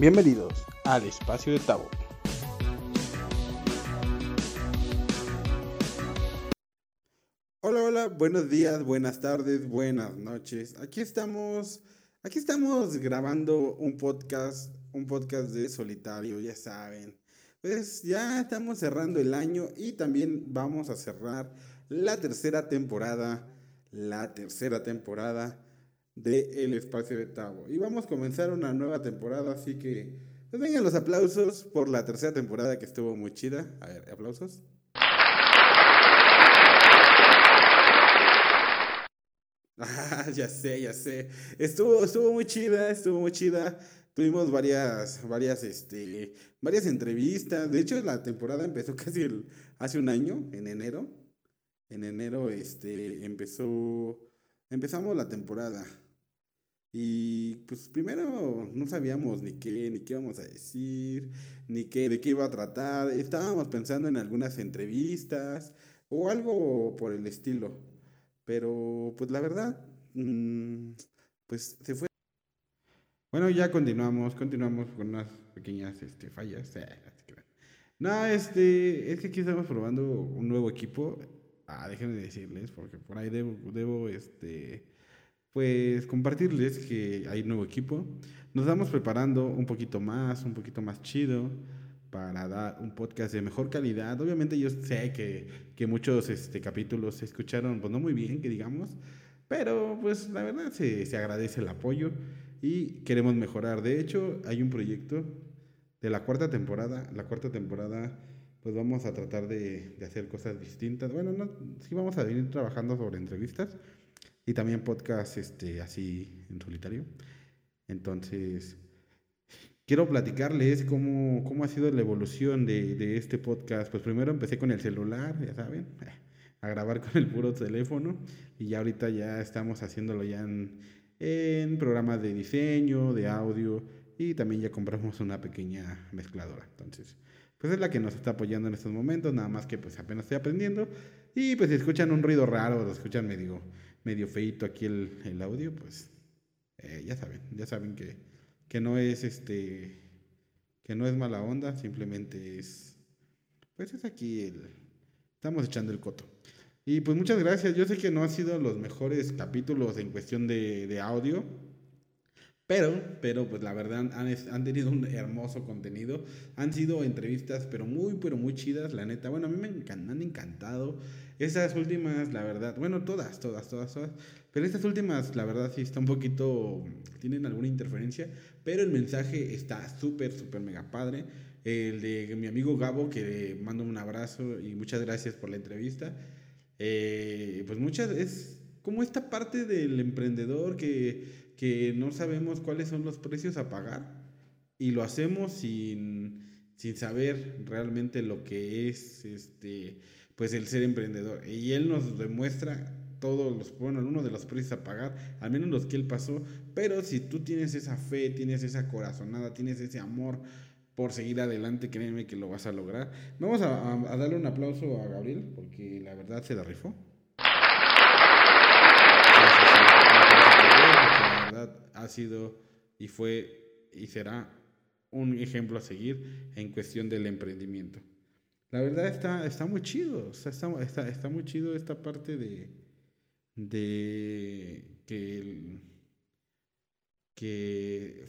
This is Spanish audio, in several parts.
Bienvenidos al espacio de Tabo. Hola, hola, buenos días, buenas tardes, buenas noches. Aquí estamos, aquí estamos grabando un podcast, un podcast de solitario, ya saben. Pues ya estamos cerrando el año y también vamos a cerrar la tercera temporada, la tercera temporada de El Espacio de Tavo. Y vamos a comenzar una nueva temporada, así que pues vengan los aplausos por la tercera temporada que estuvo muy chida. A ver, aplausos. Ah, ya sé, ya sé. Estuvo, estuvo muy chida, estuvo muy chida. Tuvimos varias, varias, este, varias entrevistas. De hecho, la temporada empezó casi hace un año, en enero. En enero, este, empezó, empezamos la temporada. Y pues primero no sabíamos ni qué, ni qué íbamos a decir, ni qué, de qué iba a tratar. Estábamos pensando en algunas entrevistas o algo por el estilo. Pero pues la verdad, mm, pues se fue. Bueno, ya continuamos, continuamos con unas pequeñas este, fallas. No, este, es que aquí estamos probando un nuevo equipo. Ah, déjenme decirles, porque por ahí debo, debo este, pues compartirles que hay nuevo equipo. Nos vamos preparando un poquito más, un poquito más chido para dar un podcast de mejor calidad. Obviamente yo sé que, que muchos este, capítulos se escucharon, pues no muy bien, que digamos, pero pues la verdad se, se agradece el apoyo y queremos mejorar. De hecho, hay un proyecto de la cuarta temporada. La cuarta temporada, pues vamos a tratar de, de hacer cosas distintas. Bueno, no, sí vamos a venir trabajando sobre entrevistas y también podcast este, así en solitario. Entonces, quiero platicarles cómo, cómo ha sido la evolución de, de, este podcast. Pues primero empecé con el celular, ya saben, a grabar con el puro teléfono y ya ahorita ya estamos haciéndolo ya en, en programas de diseño, de audio y también ya compramos una pequeña mezcladora. Entonces, pues es la que nos está apoyando en estos momentos, nada más que pues apenas estoy aprendiendo y pues si escuchan un ruido raro, lo escuchan medio medio feito aquí el, el audio, pues eh, ya saben, ya saben que, que no es este, que no es mala onda, simplemente es, pues es aquí el, estamos echando el coto. Y pues muchas gracias, yo sé que no han sido los mejores capítulos en cuestión de, de audio, pero, pero pues la verdad han, han, tenido un hermoso contenido. Han sido entrevistas, pero muy, pero muy chidas, la neta. Bueno, a mí me han encantado. Esas últimas, la verdad, bueno, todas, todas, todas, todas. Pero estas últimas, la verdad, sí está un poquito, tienen alguna interferencia. Pero el mensaje está súper, súper mega padre. El de mi amigo Gabo, que mando un abrazo y muchas gracias por la entrevista. Eh, pues muchas, es como esta parte del emprendedor que que no sabemos cuáles son los precios a pagar y lo hacemos sin, sin saber realmente lo que es este pues el ser emprendedor. Y él nos demuestra todos los, bueno, uno de los precios a pagar, al menos los que él pasó, pero si tú tienes esa fe, tienes esa corazonada, tienes ese amor por seguir adelante, créeme que lo vas a lograr. Vamos a, a darle un aplauso a Gabriel, porque la verdad se la rifó. Ha sido y fue y será un ejemplo a seguir en cuestión del emprendimiento. La verdad está, está muy chido, está, está, está muy chido esta parte de, de que, que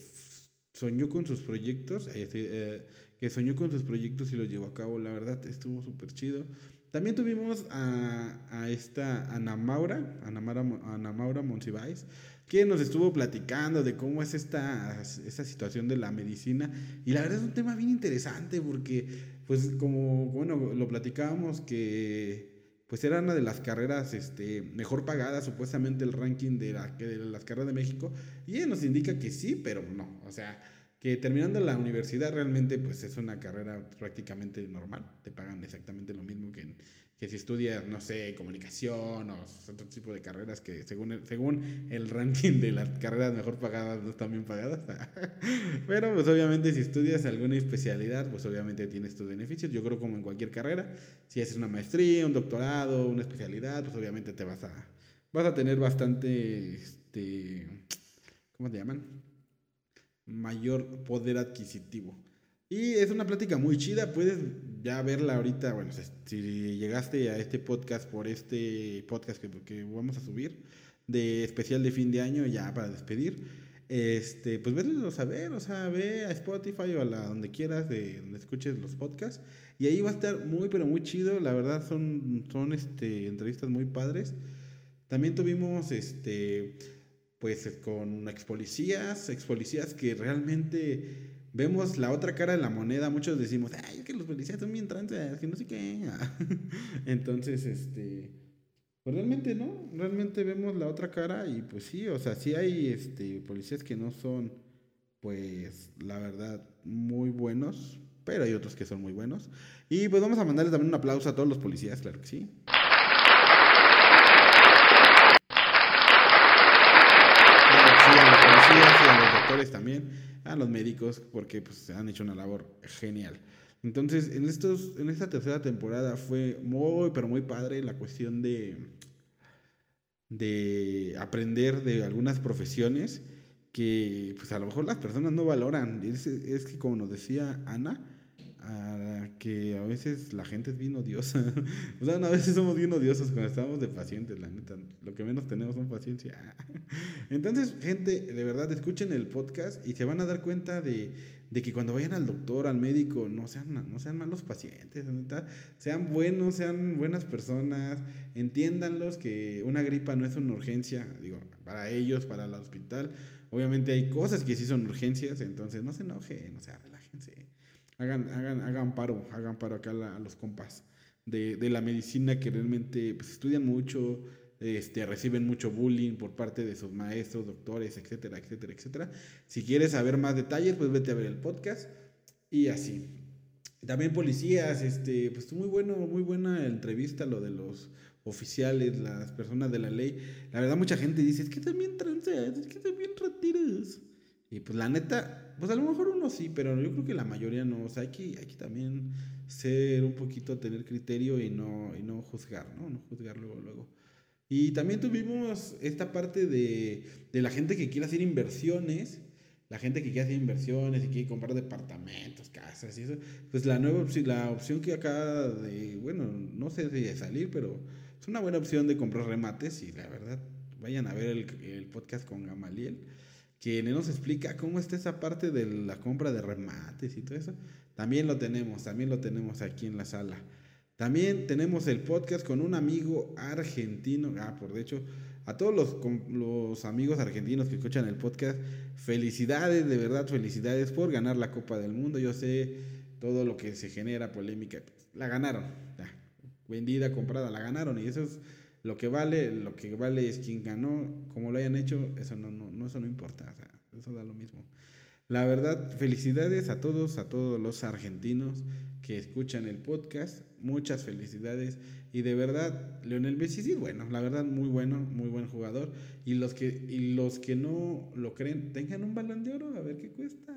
soñó con sus proyectos, eh, que soñó con sus proyectos y los llevó a cabo. La verdad estuvo súper chido. También tuvimos a, esta Ana Maura, Ana Maura, Ana Maura Monsiváis, que nos estuvo platicando de cómo es esta, esta situación de la medicina. Y la verdad es un tema bien interesante porque, pues como, bueno, lo platicábamos que pues era una de las carreras este, mejor pagadas, supuestamente el ranking de, la, de las carreras de México, y ella nos indica que sí, pero no, o sea, que terminando la universidad realmente pues es una carrera prácticamente normal, te pagan exactamente lo mismo que que si estudias, no sé, comunicación o otro tipo de carreras que según el, según el ranking de las carreras mejor pagadas no están bien pagadas. Pero pues obviamente si estudias alguna especialidad, pues obviamente tienes tus beneficios. Yo creo como en cualquier carrera, si haces una maestría, un doctorado, una especialidad, pues obviamente te vas a, vas a tener bastante, este, ¿cómo te llaman? Mayor poder adquisitivo. Y es una plática muy chida, puedes ya verla ahorita, bueno, si llegaste a este podcast por este podcast que, que vamos a subir, de especial de fin de año, ya para despedir, este, pues verlos a ver, o sea, ve a Spotify o a la donde quieras, de donde escuches los podcasts, y ahí va a estar muy, pero muy chido, la verdad son, son este, entrevistas muy padres. También tuvimos, este, pues con ex policías, ex policías que realmente vemos la otra cara de la moneda, muchos decimos, ay, es que los policías son bien trances, que no sé qué. Entonces, este, pues realmente no, realmente vemos la otra cara y pues sí, o sea, sí hay este, policías que no son, pues, la verdad, muy buenos, pero hay otros que son muy buenos. Y pues vamos a mandarles también un aplauso a todos los policías, claro que. Sí, a los policías y a los también a los médicos porque pues han hecho una labor genial. Entonces, en, estos, en esta tercera temporada fue muy, pero muy padre la cuestión de, de aprender de algunas profesiones que pues a lo mejor las personas no valoran. Es que como nos decía Ana, que a veces la gente es bien odiosa. o sea, a veces somos bien odiosos cuando estamos de pacientes, la neta. Lo que menos tenemos son paciencia. Entonces, gente, de verdad, escuchen el podcast y se van a dar cuenta de, de que cuando vayan al doctor, al médico, no sean, no sean malos pacientes, neta. Sean buenos, sean buenas personas. Entiéndanlos que una gripa no es una urgencia, digo, para ellos, para el hospital. Obviamente hay cosas que sí son urgencias, entonces no se enojen, o sea, relájense hagan, hagan, hagan paro, hagan paro acá a los compas de, de, la medicina que realmente pues, estudian mucho, este, reciben mucho bullying por parte de sus maestros, doctores, etcétera, etcétera, etcétera. Si quieres saber más detalles, pues vete a ver el podcast y así. También policías, este, pues muy bueno, muy buena entrevista lo de los oficiales, las personas de la ley. La verdad mucha gente dice, es que también transas, es que también retiras. Y pues la neta, pues a lo mejor uno sí, pero yo creo que la mayoría no. O sea, hay que, hay que también ser un poquito, tener criterio y no, y no juzgar, ¿no? No juzgar luego, luego. Y también tuvimos esta parte de, de la gente que quiere hacer inversiones, la gente que quiere hacer inversiones y quiere comprar departamentos, casas y eso. Pues la nueva opción, la opción que acaba de, bueno, no sé si de salir, pero es una buena opción de comprar remates y la verdad, vayan a ver el, el podcast con Gamaliel que nos explica cómo está esa parte de la compra de remates y todo eso. También lo tenemos, también lo tenemos aquí en la sala. También tenemos el podcast con un amigo argentino. Ah, por de hecho, a todos los, los amigos argentinos que escuchan el podcast, felicidades, de verdad, felicidades por ganar la Copa del Mundo. Yo sé todo lo que se genera polémica. La ganaron. vendida, comprada, la ganaron. Y eso es lo que vale, lo que vale es quien ganó, como lo hayan hecho, eso no, no, no eso no importa, eso da lo mismo. La verdad, felicidades a todos, a todos los argentinos que escuchan el podcast. Muchas felicidades. Y de verdad, Leonel Messi sí, bueno, la verdad, muy bueno, muy buen jugador. Y los que, y los que no lo creen, tengan un balón de oro, a ver qué cuesta.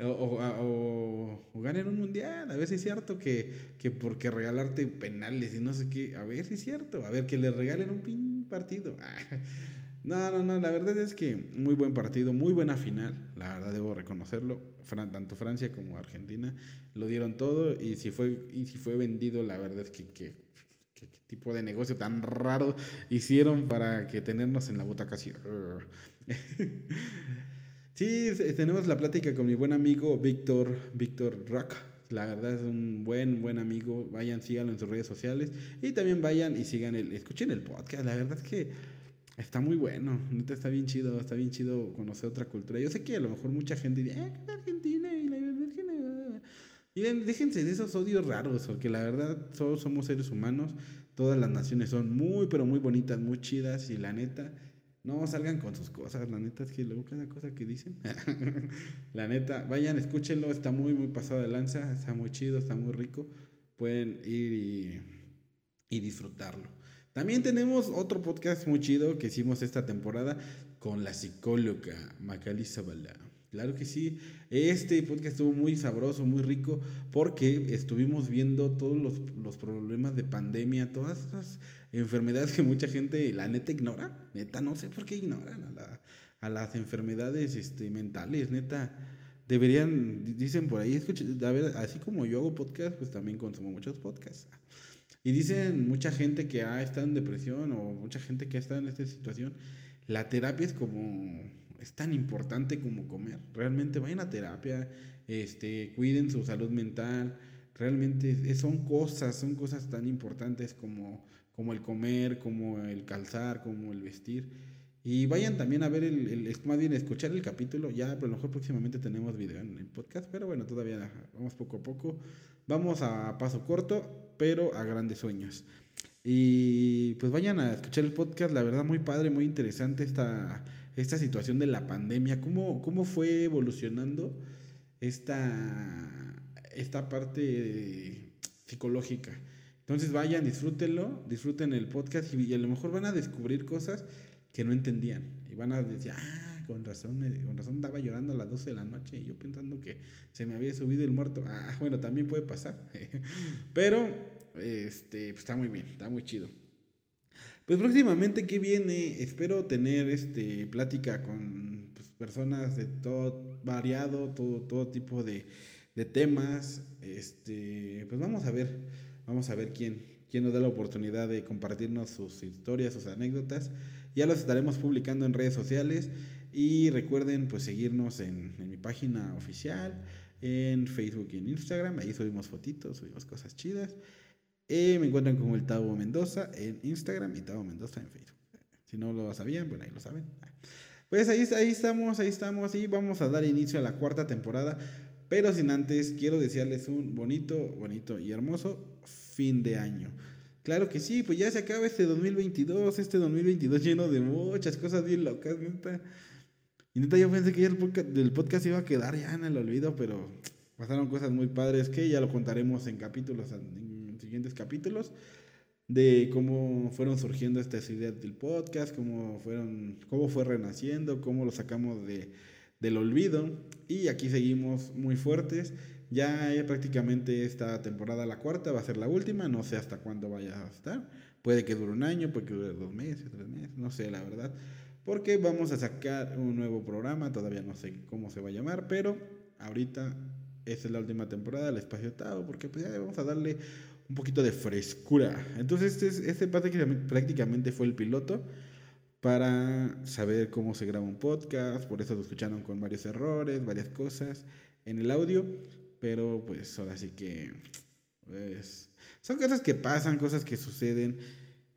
o, o, ganen un mundial, a ver si es cierto que, que porque regalarte penales y no sé qué, a ver si es cierto, a ver que le regalen un pin partido. No, no, no, la verdad es que muy buen partido, muy buena final, la verdad debo reconocerlo, tanto Francia como Argentina lo dieron todo y si fue, y si fue vendido, la verdad es que, qué tipo de negocio tan raro hicieron para que tenernos en la butaca así. sí, tenemos la plática con mi buen amigo Víctor, Víctor Rock. La verdad es un buen, buen amigo. Vayan, síganlo en sus redes sociales. Y también vayan y sigan el, escuchen el podcast. La verdad es que Está muy bueno, está bien chido, está bien chido conocer otra cultura. Yo sé que a lo mejor mucha gente dice, eh, Argentina y la Argentina. Y déjense de esos odios raros, porque la verdad todos somos seres humanos, todas las naciones son muy, pero muy bonitas, muy chidas, y la neta, no salgan con sus cosas, la neta es que luego cada cosa que dicen, la neta, vayan, escúchenlo, está muy, muy pasado de lanza, está muy chido, está muy rico, pueden ir y disfrutarlo. También tenemos otro podcast muy chido que hicimos esta temporada con la psicóloga Macali Zabala. Claro que sí, este podcast estuvo muy sabroso, muy rico, porque estuvimos viendo todos los, los problemas de pandemia, todas esas enfermedades que mucha gente, la neta, ignora. Neta, no sé por qué ignoran a la, a las enfermedades este, mentales, neta. Deberían, dicen por ahí, a ver, así como yo hago podcast, pues también consumo muchos podcasts. Y dicen mucha gente que ha estado en depresión o mucha gente que ha estado en esta situación, la terapia es como, es tan importante como comer. Realmente vayan a terapia, este, cuiden su salud mental. Realmente son cosas, son cosas tan importantes como, como el comer, como el calzar, como el vestir. Y vayan también a ver el, el, más bien escuchar el capítulo. Ya a lo mejor próximamente tenemos video en el podcast, pero bueno, todavía vamos poco a poco. Vamos a paso corto, pero a grandes sueños. Y pues vayan a escuchar el podcast, la verdad muy padre, muy interesante esta, esta situación de la pandemia, cómo, cómo fue evolucionando esta, esta parte psicológica. Entonces vayan, disfrútenlo, disfruten el podcast y, a lo mejor van a descubrir cosas que no entendían. Y van a decir, ah, con razón, con razón estaba llorando a las 12 de la noche y yo pensando que se me había subido el muerto. Ah, bueno, también puede pasar. Pero, este, pues está muy bien, está muy chido. Pues próximamente, ¿qué viene? Espero tener este, plática con pues, personas de todo variado, todo, todo tipo de, de temas. Este, pues vamos a ver, vamos a ver quién, quién nos da la oportunidad de compartirnos sus historias, sus anécdotas. Ya los estaremos publicando en redes sociales y recuerden pues seguirnos en, mi página oficial, en Facebook y en Instagram. Ahí subimos fotitos, subimos cosas chidas. Eh, me encuentran como el Tavo Mendoza en Instagram y Tavo Mendoza en Facebook. Si no lo sabían, bueno, ahí lo saben. Pues ahí, ahí estamos, ahí estamos y vamos a dar inicio a la cuarta temporada. Pero sin antes, quiero desearles un bonito, bonito y hermoso fin de año. Claro que sí, pues ya se acaba este 2022, este 2022 lleno de muchas cosas bien locas, neta. Y neta yo pensé que el podcast, podcast iba a quedar ya en el olvido, pero pasaron cosas muy padres que ya lo contaremos en capítulos, en siguientes capítulos, de cómo fueron surgiendo estas ideas del podcast, cómo, fueron, cómo fue renaciendo, cómo lo sacamos de, del olvido. Y aquí seguimos muy fuertes. Ya prácticamente esta temporada, la cuarta, va a ser la última. No sé hasta cuándo vaya a estar. Puede que dure un año, puede que dure dos meses, tres meses, no sé la verdad. Porque vamos a sacar un nuevo programa, todavía no sé cómo se va a llamar, pero ahorita es la última temporada del Espacio Tao, porque pues ya vamos a darle un poquito de frescura. Entonces este, este prácticamente fue el piloto para saber cómo se graba un podcast, por eso lo escucharon con varios errores, varias cosas en el audio. Pero pues ahora sí que pues, son cosas que pasan, cosas que suceden.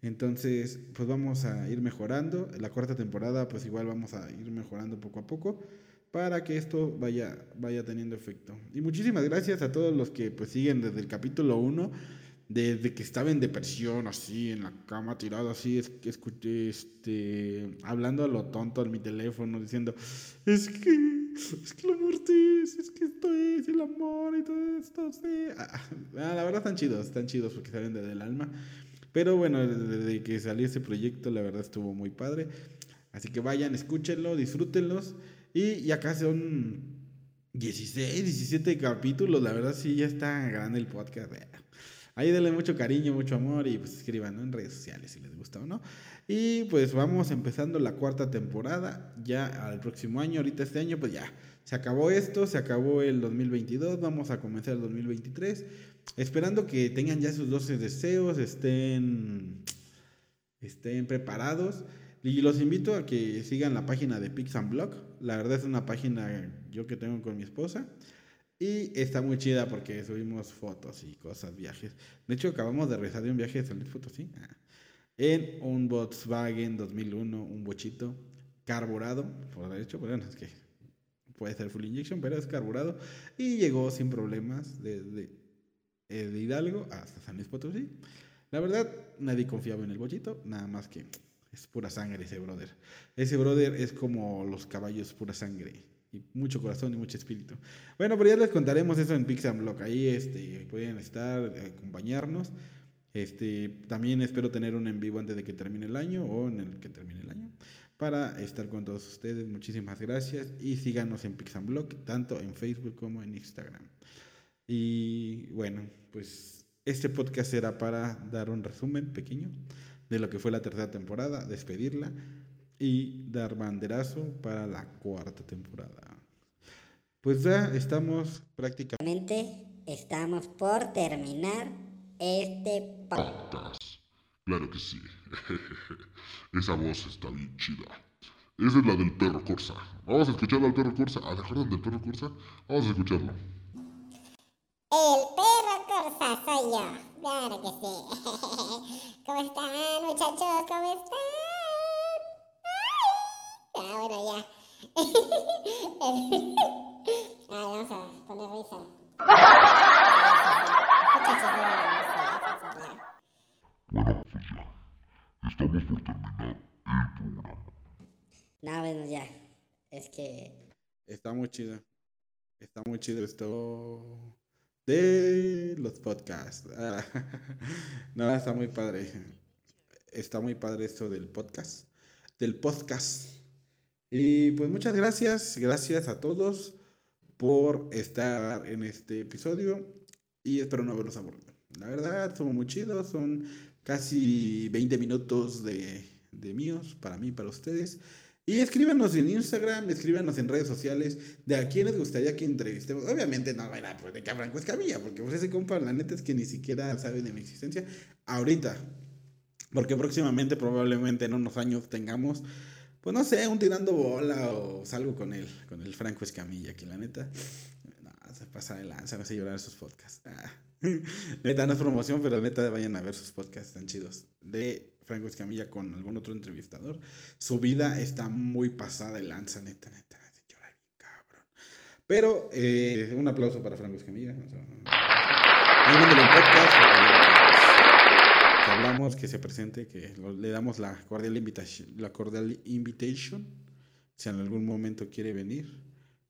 Entonces, pues vamos a ir mejorando. La cuarta temporada, pues igual vamos a ir mejorando poco a poco para que esto vaya, vaya teniendo efecto. Y muchísimas gracias a todos los que pues siguen desde el capítulo 1, desde que estaba en depresión, así, en la cama tirado, así, es que escuché, este, hablando a lo tonto en mi teléfono, diciendo, es que es que la muerte es, es que esto es el amor y todo esto, sí. Ah, ah, la verdad están chidos, están chidos porque salen desde el alma. Pero bueno, desde que salió ese proyecto, la verdad estuvo muy padre. Así que vayan, escúchenlo, disfrútenlos. Y, y acá son 16, 17 capítulos. La verdad sí, ya está grande el podcast. Ahí denle mucho cariño, mucho amor y pues escriban en redes sociales si les gusta o no. Y pues vamos empezando la cuarta temporada ya al próximo año. Ahorita este año pues ya se acabó esto, se acabó el 2022, vamos a comenzar el 2023. Esperando que tengan ya sus 12 deseos, estén, estén preparados. Y los invito a que sigan la página de Pix and Blog. La verdad es una página yo que tengo con mi esposa. Y está muy chida porque subimos fotos y cosas, viajes. De hecho, acabamos de regresar de un viaje de salir fotos, ¿sí? Ah en un Volkswagen 2001, un bochito carburado, por hecho, bueno, es que puede ser full injection, pero es carburado, y llegó sin problemas de Hidalgo hasta San Luis Potosí. La verdad, nadie confiaba en el bochito, nada más que es pura sangre ese brother. Ese brother es como los caballos, pura sangre. Y mucho corazón y mucho espíritu. Bueno, pero ya les contaremos eso en Block. Ahí este, pueden estar, acompañarnos. Este, también espero tener un en vivo antes de que termine el año o en el que termine el año para estar con todos ustedes. Muchísimas gracias y síganos en Pixanblog, tanto en Facebook como en Instagram. Y bueno, pues este podcast será para dar un resumen pequeño de lo que fue la tercera temporada, despedirla y dar banderazo para la cuarta temporada. Pues ya estamos prácticamente... Estamos por terminar este podcast. Claro que sí. Esa voz está bien chida. Esa es la del perro Corsa. Vamos a escucharlo al perro Corsa. ¿Ah, ¿te acuerdan del perro Corsa? Vamos a escucharlo. El perro Corsa soy yo. Claro que sí. ¿Cómo están, muchachos? ¿Cómo están? Ah, bueno, ya. Ay, vamos a poner risa. Bueno, pues ya. Estamos por terminar el programa. No, bueno, ya. Es que. Está muy chido. Está muy chido esto de los podcasts. Ah, no, está muy padre. Está muy padre esto del podcast. Del podcast. Y pues muchas gracias. Gracias a todos por estar en este episodio. Y espero no haberlos aburrido. La verdad, somos muy chidos. Son casi 20 minutos de, de míos, para mí, para ustedes. Y escríbanos en Instagram, escríbanos en redes sociales de a quién les gustaría que entrevistemos. Obviamente no era pues, de que Franco Escamilla, porque pues ese compa, la neta es que ni siquiera sabe de mi existencia ahorita. Porque próximamente, probablemente en unos años, tengamos, pues no sé, un tirando bola o salgo con él, con el Franco Escamilla, que la neta, no, se pasa de lanza, me hace llorar sus podcasts. Ah. neta, no es promoción, pero neta, vayan a ver sus podcasts tan chidos. De Franco Escamilla con algún otro entrevistador. Su vida está muy pasada de lanza, neta, neta. llora cabrón. Pero eh, un aplauso para Franco Escamilla. O un podcast, que hablamos, que se presente, que le damos la cordial invitation, la cordial invitation, si en algún momento quiere venir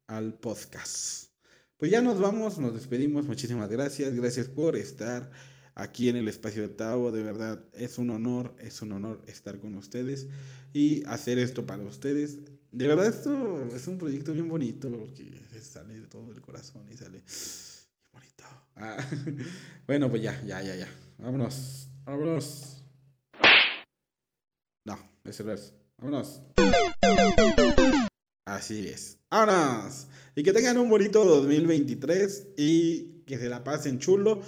al podcast. Pues ya nos vamos, nos despedimos. Muchísimas gracias. Gracias por estar aquí en el espacio de Tavo. De verdad, es un honor, es un honor estar con ustedes y hacer esto para ustedes. De verdad, esto es un proyecto bien bonito porque sale de todo el corazón y sale bonito. Ah, bueno, pues ya, ya, ya, ya. Vámonos, vámonos. No, ese no es. Vámonos. Así es. ¡Vámonos! Y que tengan un bonito 2023 y que se la pasen chulo.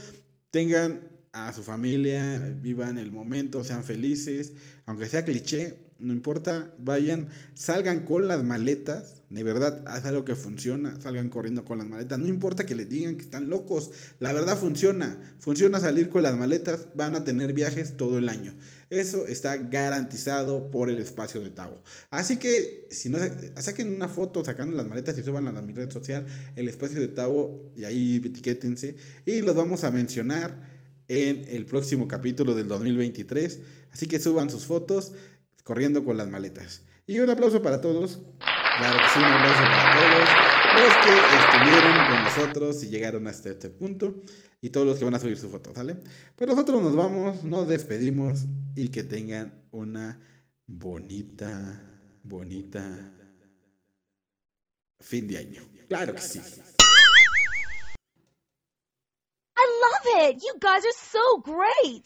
Tengan a su familia, vivan el momento, sean felices. Aunque sea cliché, no importa. Vayan, salgan con las maletas. De verdad, haz algo que funciona. Salgan corriendo con las maletas. No importa que les digan que están locos. La verdad funciona. Funciona salir con las maletas. Van a tener viajes todo el año. Eso está garantizado por el espacio de Tavo. Así que si no saquen una foto sacando las maletas y suban a mi red social, el espacio de Tavo, y ahí etiquétense. Y los vamos a mencionar en el próximo capítulo del 2023. Así que suban sus fotos corriendo con las maletas. Y un aplauso para todos. Claro que sí, un aplauso para todos los que estuvieron con nosotros y llegaron hasta este punto. Y todos los que van a subir su foto, ¿sale? Pues nosotros nos vamos, nos despedimos y que tengan una bonita, bonita fin de año. Claro que sí. I love it. You guys are so great.